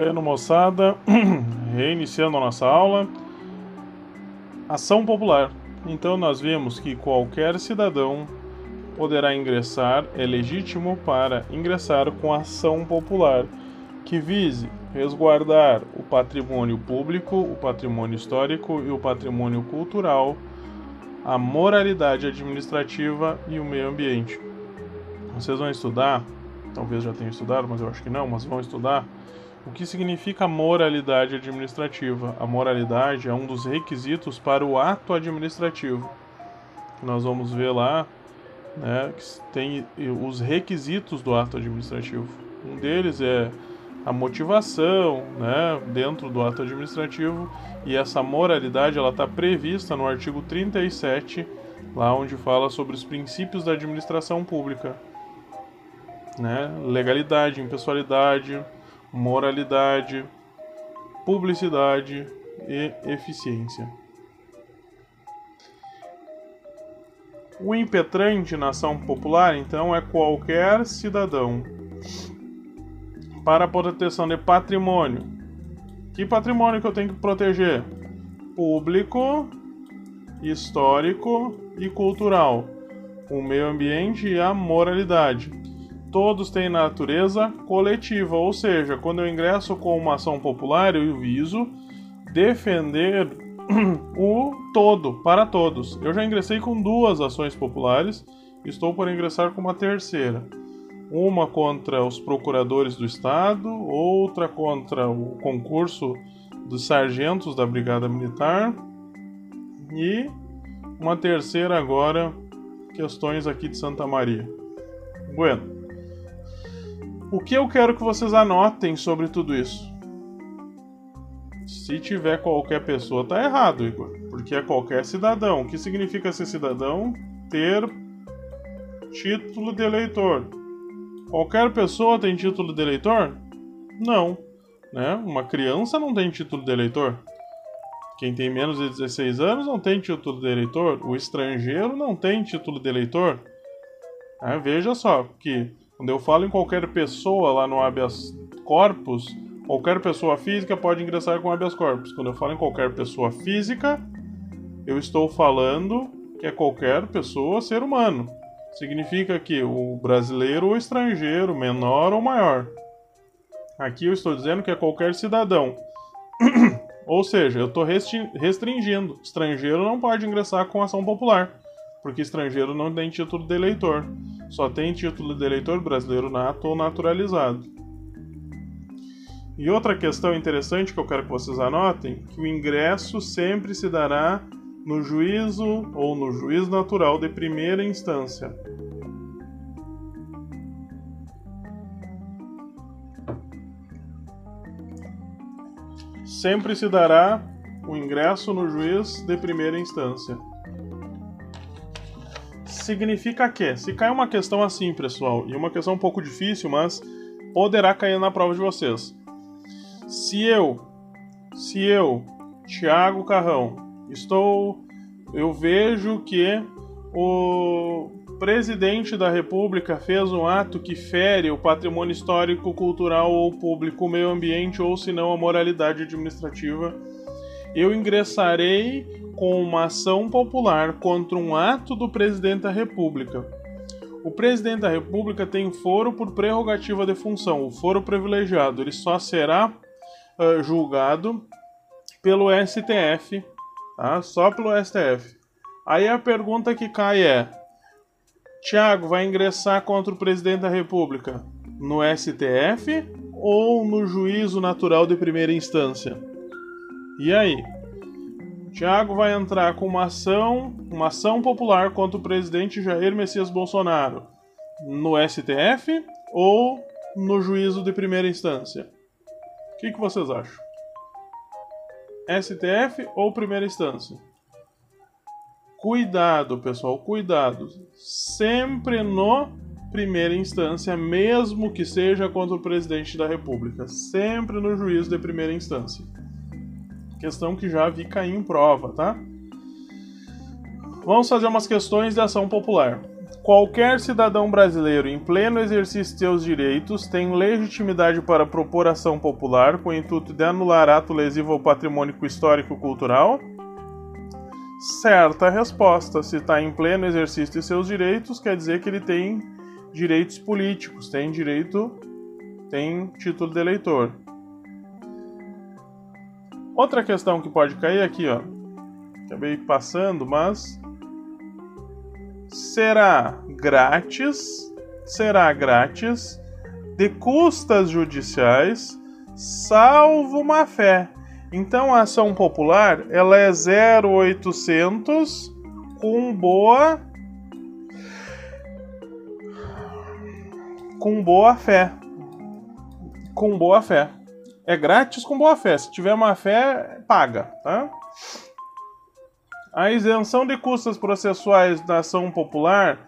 Bueno, moçada, reiniciando a nossa aula. Ação popular. Então, nós vimos que qualquer cidadão poderá ingressar, é legítimo para ingressar com ação popular que vise resguardar o patrimônio público, o patrimônio histórico e o patrimônio cultural, a moralidade administrativa e o meio ambiente. Vocês vão estudar, talvez já tenham estudado, mas eu acho que não, mas vão estudar o que significa moralidade administrativa? A moralidade é um dos requisitos para o ato administrativo. Nós vamos ver lá, né, que tem os requisitos do ato administrativo. Um deles é a motivação, né, dentro do ato administrativo, e essa moralidade ela está prevista no artigo 37, lá onde fala sobre os princípios da administração pública, né, legalidade, impessoalidade, moralidade, publicidade e eficiência. O impetrante na ação popular, então, é qualquer cidadão para a proteção de patrimônio. Que patrimônio que eu tenho que proteger? Público, histórico e cultural, o meio ambiente e a moralidade todos têm natureza coletiva, ou seja, quando eu ingresso com uma ação popular, eu viso defender o todo, para todos. Eu já ingressei com duas ações populares, estou por ingressar com uma terceira. Uma contra os procuradores do Estado, outra contra o concurso dos sargentos da Brigada Militar e uma terceira agora, questões aqui de Santa Maria. Bueno. O que eu quero que vocês anotem sobre tudo isso? Se tiver qualquer pessoa, tá errado, Igor. Porque é qualquer cidadão. O que significa ser cidadão? Ter título de eleitor. Qualquer pessoa tem título de eleitor? Não. Né? Uma criança não tem título de eleitor. Quem tem menos de 16 anos não tem título de eleitor. O estrangeiro não tem título de eleitor. É, veja só que quando eu falo em qualquer pessoa lá no habeas corpus, qualquer pessoa física pode ingressar com habeas corpus. Quando eu falo em qualquer pessoa física, eu estou falando que é qualquer pessoa, ser humano. Significa que o brasileiro ou estrangeiro, menor ou maior. Aqui eu estou dizendo que é qualquer cidadão. ou seja, eu estou restringindo. Estrangeiro não pode ingressar com ação popular, porque estrangeiro não tem título de eleitor só tem título de eleitor brasileiro nato ou naturalizado. E outra questão interessante que eu quero que vocês anotem, que o ingresso sempre se dará no juízo ou no juízo natural de primeira instância. Sempre se dará o ingresso no juiz de primeira instância significa que, se cai uma questão assim, pessoal, e uma questão um pouco difícil, mas poderá cair na prova de vocês. Se eu, se eu, Tiago Carrão, estou, eu vejo que o presidente da República fez um ato que fere o patrimônio histórico, cultural ou público, o meio ambiente ou se não a moralidade administrativa, eu ingressarei com uma ação popular contra um ato do presidente da República. O presidente da República tem foro por prerrogativa de função, o foro privilegiado. Ele só será uh, julgado pelo STF, tá? só pelo STF. Aí a pergunta que cai é: Tiago vai ingressar contra o presidente da República no STF ou no juízo natural de primeira instância? E aí? Tiago vai entrar com uma ação, uma ação popular contra o presidente Jair Messias Bolsonaro no STF ou no juízo de primeira instância? O que, que vocês acham? STF ou primeira instância? Cuidado, pessoal, cuidado. Sempre no primeira instância, mesmo que seja contra o presidente da República. Sempre no juízo de primeira instância. Questão que já vi cair em prova, tá? Vamos fazer umas questões de ação popular. Qualquer cidadão brasileiro, em pleno exercício de seus direitos, tem legitimidade para propor ação popular com o intuito de anular ato lesivo ao patrimônio histórico e cultural? Certa resposta. Se está em pleno exercício de seus direitos, quer dizer que ele tem direitos políticos, tem direito, tem título de eleitor. Outra questão que pode cair aqui, ó. Acabei passando, mas será grátis, será grátis de custas judiciais, salvo má fé. Então a ação popular ela é 0800 com boa com boa fé. Com boa fé. É grátis com boa fé. Se tiver má fé, paga, tá? A isenção de custas processuais da ação popular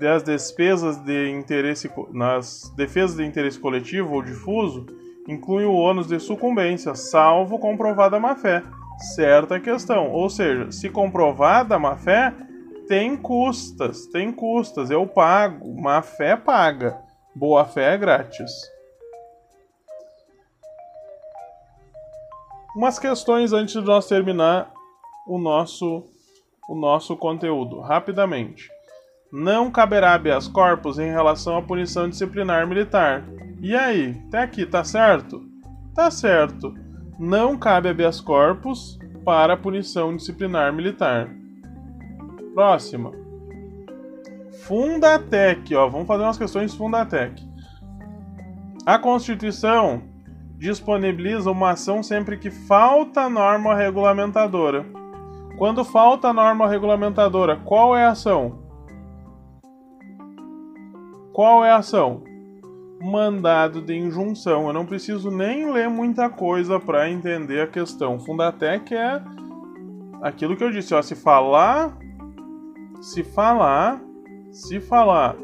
das despesas de interesse nas defesas de interesse coletivo ou difuso inclui o ônus de sucumbência, salvo comprovada má-fé. Certa questão. Ou seja, se comprovada má-fé, tem custas, tem custas, eu pago, má-fé paga, boa-fé é grátis. Umas questões antes de nós terminar o nosso o nosso conteúdo rapidamente. Não caberá habeas corpus em relação à punição disciplinar militar. E aí, até aqui tá certo? Tá certo. Não cabe habeas corpus para punição disciplinar militar. Próxima. Fundatec, ó, vamos fazer umas questões Fundatec. A Constituição disponibiliza uma ação sempre que falta norma regulamentadora. Quando falta norma regulamentadora, qual é a ação? Qual é a ação? mandado de injunção. Eu não preciso nem ler muita coisa para entender a questão. Fundatec é aquilo que eu disse, ó, se falar, se falar, se falar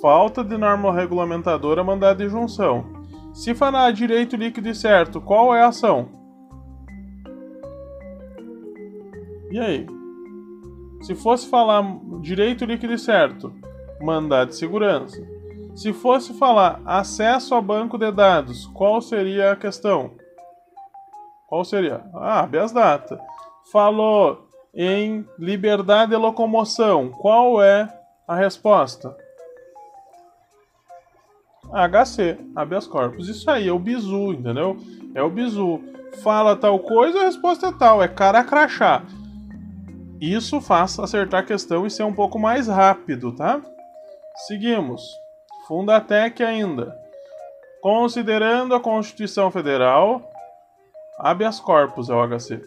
falta de norma regulamentadora, mandado de injunção. Se falar direito líquido e certo, qual é a ação? E aí? Se fosse falar direito líquido e certo, mandado de segurança. Se fosse falar acesso a banco de dados, qual seria a questão? Qual seria? Ah, habeas data. Falou em liberdade de locomoção, qual é a resposta? HC, habeas corpus. Isso aí é o bizu, entendeu? É o bizu. Fala tal coisa, a resposta é tal, é cara crachá. Isso faz acertar a questão e ser um pouco mais rápido, tá? Seguimos. Fundatec ainda. Considerando a Constituição Federal, habeas corpus é o HC.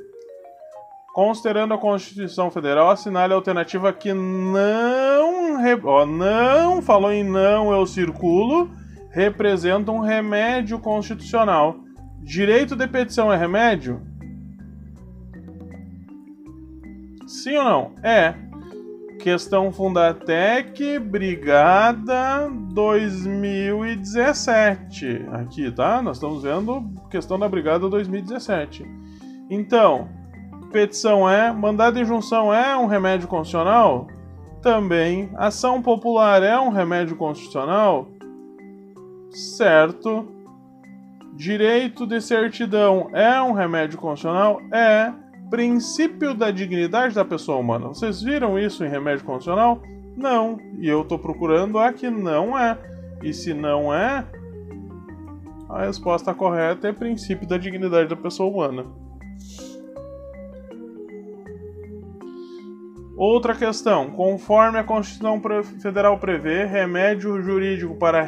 Considerando a Constituição Federal, assinale a alternativa que não, ó, não, falou em não, eu circulo, representa um remédio constitucional. Direito de petição é remédio? Sim ou não? É. Questão Fundatec, Brigada 2017. Aqui, tá? Nós estamos vendo questão da Brigada 2017. Então, petição é, mandado de injunção é um remédio constitucional? Também. Ação popular é um remédio constitucional? Certo. Direito de certidão é um remédio constitucional? É princípio da dignidade da pessoa humana. Vocês viram isso em remédio condicional? Não. E eu estou procurando a que não é. E se não é, a resposta correta é princípio da dignidade da pessoa humana. Outra questão. Conforme a Constituição Federal prevê, remédio jurídico para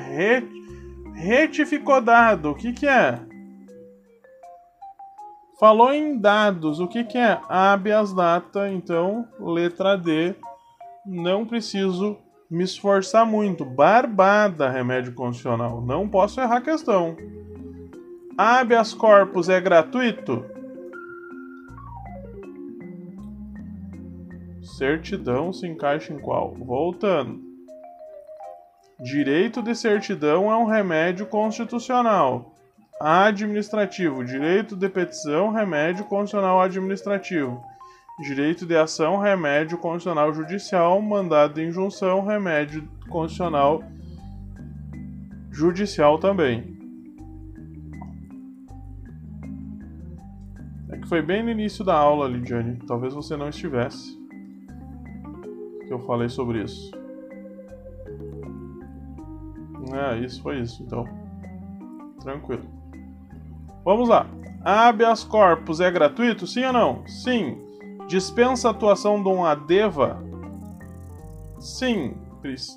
retificodado. O que, que é? Falou em dados, o que, que é? Habeas data, então, letra D. Não preciso me esforçar muito. Barbada, remédio condicional. Não posso errar a questão. Habeas corpus é gratuito? Certidão se encaixa em qual? Voltando. Direito de certidão é um remédio constitucional administrativo, direito de petição, remédio constitucional administrativo. direito de ação, remédio condicional judicial, mandado de injunção, remédio condicional judicial também. É que foi bem no início da aula, Lidiane. Talvez você não estivesse. Que eu falei sobre isso. É, isso foi isso, então. Tranquilo. Vamos lá. Habeas corpus é gratuito? Sim ou não? Sim. Dispensa a atuação de um adeva? Sim.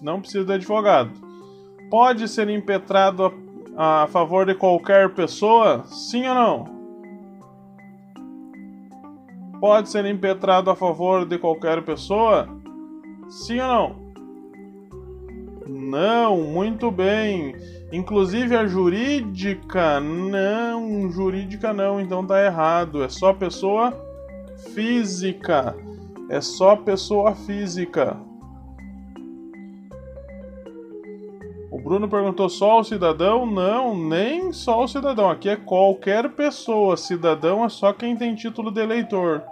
Não precisa de advogado. Pode ser impetrado a, a favor de qualquer pessoa? Sim ou não? Pode ser impetrado a favor de qualquer pessoa? Sim ou não? Não, muito bem. Inclusive a jurídica, não, jurídica não, então tá errado. É só pessoa física. É só pessoa física. O Bruno perguntou só o cidadão? Não, nem só o cidadão. Aqui é qualquer pessoa. Cidadão é só quem tem título de eleitor.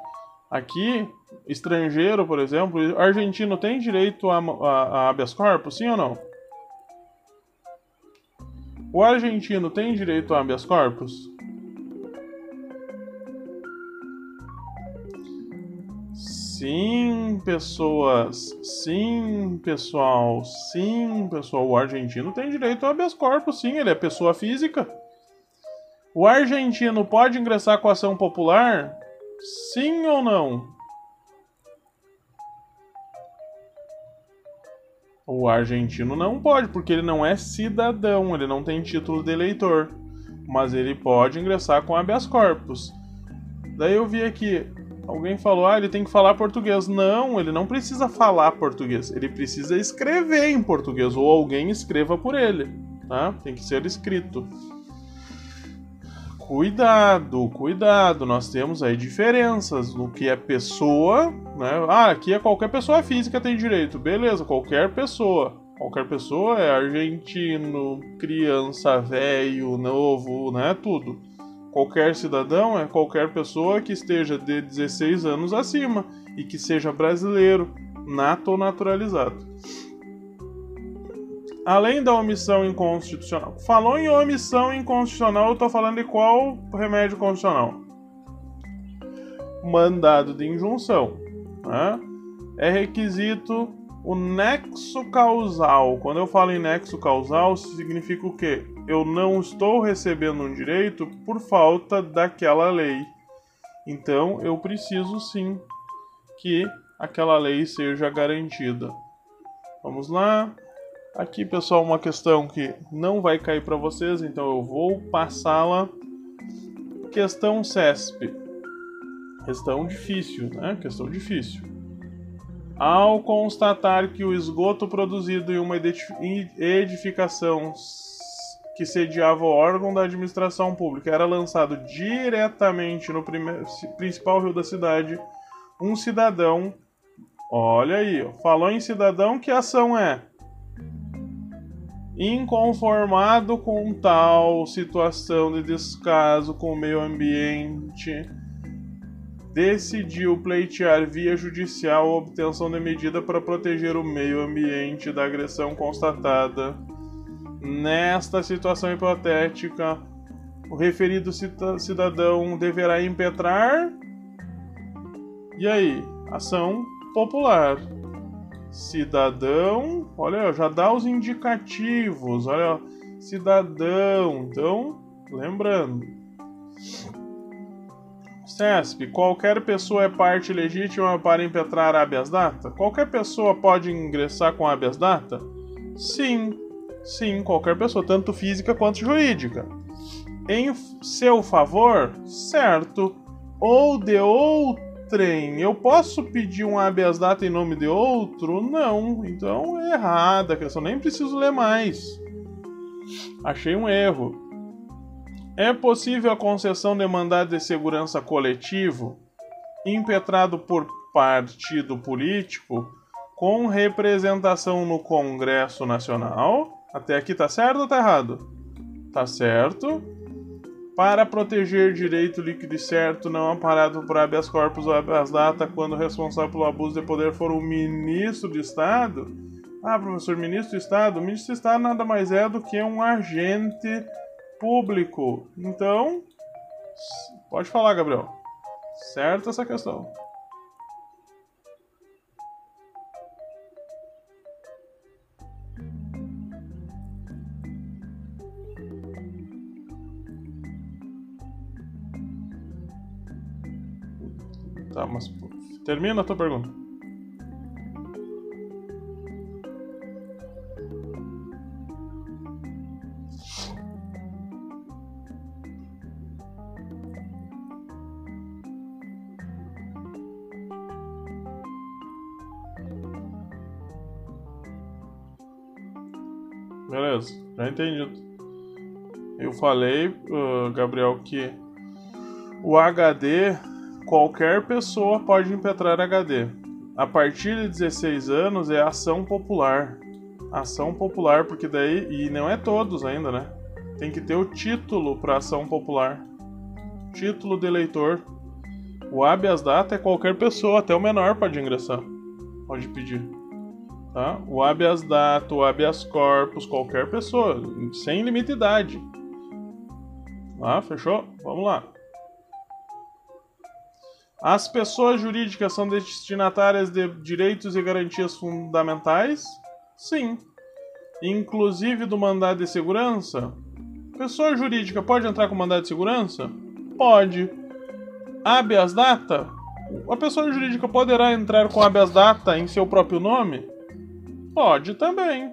Aqui, estrangeiro, por exemplo, argentino tem direito a, a, a habeas corpus, sim ou não? O argentino tem direito a habeas corpus? Sim, pessoas. Sim, pessoal. Sim, pessoal. O argentino tem direito a habeas corpus, sim. Ele é pessoa física. O argentino pode ingressar com ação popular? Sim ou não? O argentino não pode, porque ele não é cidadão, ele não tem título de eleitor. Mas ele pode ingressar com habeas corpus. Daí eu vi aqui, alguém falou, ah, ele tem que falar português. Não, ele não precisa falar português, ele precisa escrever em português, ou alguém escreva por ele, tá? Tem que ser escrito. Cuidado, cuidado, nós temos aí diferenças no que é pessoa, né? Ah, aqui é qualquer pessoa física tem direito, beleza, qualquer pessoa. Qualquer pessoa é argentino, criança, velho, novo, né? Tudo. Qualquer cidadão é qualquer pessoa que esteja de 16 anos acima e que seja brasileiro, nato ou naturalizado além da omissão inconstitucional. Falou em omissão inconstitucional, eu tô falando de qual remédio constitucional? Mandado de injunção. Né? É requisito o nexo causal. Quando eu falo em nexo causal, significa o quê? Eu não estou recebendo um direito por falta daquela lei. Então eu preciso sim que aquela lei seja garantida. Vamos lá. Aqui, pessoal, uma questão que não vai cair para vocês, então eu vou passá-la. Questão CESP. Questão difícil, né? Questão difícil. Ao constatar que o esgoto produzido em uma edificação que sediava o órgão da administração pública era lançado diretamente no principal rio da cidade, um cidadão. Olha aí, falou em cidadão, que ação é? Inconformado com tal situação de descaso com o meio ambiente, decidiu pleitear via judicial a obtenção de medida para proteger o meio ambiente da agressão constatada. Nesta situação hipotética, o referido cidadão deverá impetrar. E aí? Ação popular cidadão, olha, já dá os indicativos, olha, cidadão. Então, lembrando. CESP, qualquer pessoa é parte legítima para impetrar habeas data? Qualquer pessoa pode ingressar com habeas data? Sim, sim, qualquer pessoa, tanto física quanto jurídica. Em seu favor, certo, ou de outro trem, eu posso pedir um habeas data em nome de outro? Não. Então é errada a questão, nem preciso ler mais. Achei um erro. É possível a concessão de mandado de segurança coletivo impetrado por partido político com representação no Congresso Nacional? Até aqui tá certo ou tá errado? Tá certo para proteger direito líquido e certo, não amparado por habeas corpus ou habeas data, quando responsável pelo abuso de poder for o ministro de Estado. Ah, professor, ministro de Estado? O ministro de Estado nada mais é do que um agente público. Então, pode falar, Gabriel. Certo essa questão. Termina a tua pergunta. Beleza, já entendi. Eu falei, uh, Gabriel, que o HD qualquer pessoa pode impetrar HD. A partir de 16 anos é ação popular. Ação popular, porque daí. E não é todos ainda, né? Tem que ter o título para ação popular. Título de eleitor. O habeas data é qualquer pessoa, até o menor pode ingressar. Pode pedir. Tá? O habeas data, o habeas corpus, qualquer pessoa, sem limite de idade. Ah, fechou? Vamos lá. As pessoas jurídicas são destinatárias de direitos e garantias fundamentais? Sim. Inclusive do mandado de segurança? Pessoa jurídica pode entrar com mandado de segurança? Pode. Habeas data? A pessoa jurídica poderá entrar com habeas data em seu próprio nome? Pode também.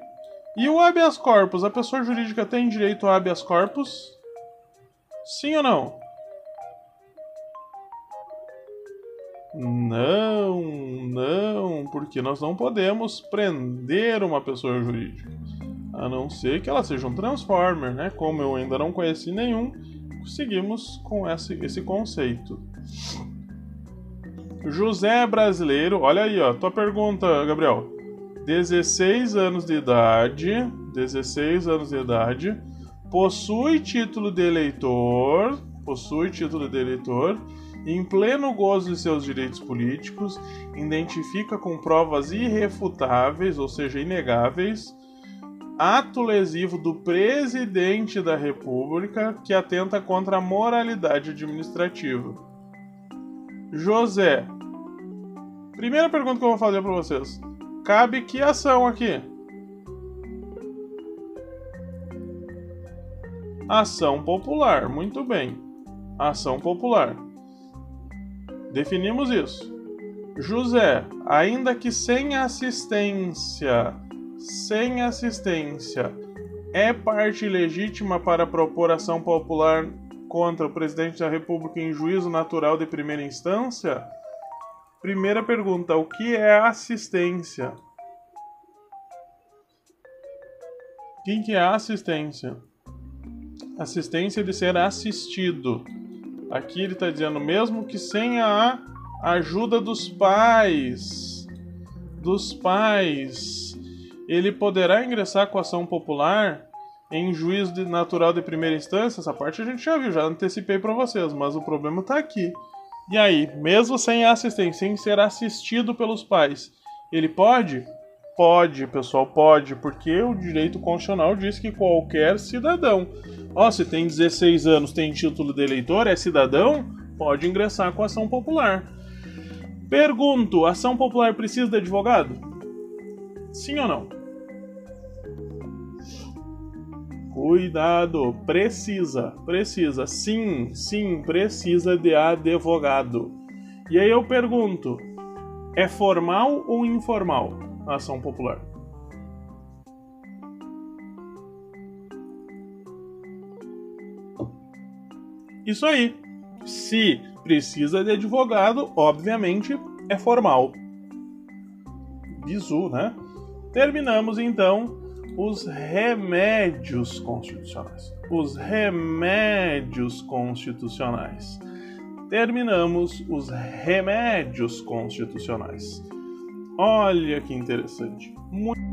E o habeas corpus? A pessoa jurídica tem direito a habeas corpus? Sim ou não? Não, não, porque nós não podemos prender uma pessoa jurídica. A não ser que ela seja um Transformer, né? Como eu ainda não conheci nenhum, seguimos com esse, esse conceito. José brasileiro, olha aí, ó, tua pergunta, Gabriel. 16 anos de idade, 16 anos de idade, possui título de eleitor, possui título de eleitor em pleno gozo de seus direitos políticos, identifica com provas irrefutáveis, ou seja, inegáveis, ato lesivo do presidente da República que atenta contra a moralidade administrativa. José, primeira pergunta que eu vou fazer para vocês: cabe que ação aqui? Ação popular, muito bem. Ação popular. Definimos isso. José, ainda que sem assistência, sem assistência, é parte legítima para propor ação popular contra o presidente da República em juízo natural de primeira instância? Primeira pergunta: o que é assistência? O que é assistência? Assistência de ser assistido. Aqui ele está dizendo, mesmo que sem a ajuda dos pais, dos pais, ele poderá ingressar com ação popular em juízo de natural de primeira instância. Essa parte a gente já viu, já antecipei para vocês, mas o problema está aqui. E aí, mesmo sem assistência, sem ser assistido pelos pais, ele pode? Pode, pessoal, pode, porque o direito constitucional diz que qualquer cidadão, ó, se tem 16 anos, tem título de eleitor, é cidadão, pode ingressar com ação popular. Pergunto: ação popular precisa de advogado? Sim ou não? Cuidado, precisa, precisa, sim, sim, precisa de advogado. E aí eu pergunto: é formal ou informal? Ação popular. Isso aí. Se precisa de advogado, obviamente é formal. Bizu, né? Terminamos então os remédios constitucionais. Os remédios constitucionais. Terminamos os remédios constitucionais. Olha que interessante. Muito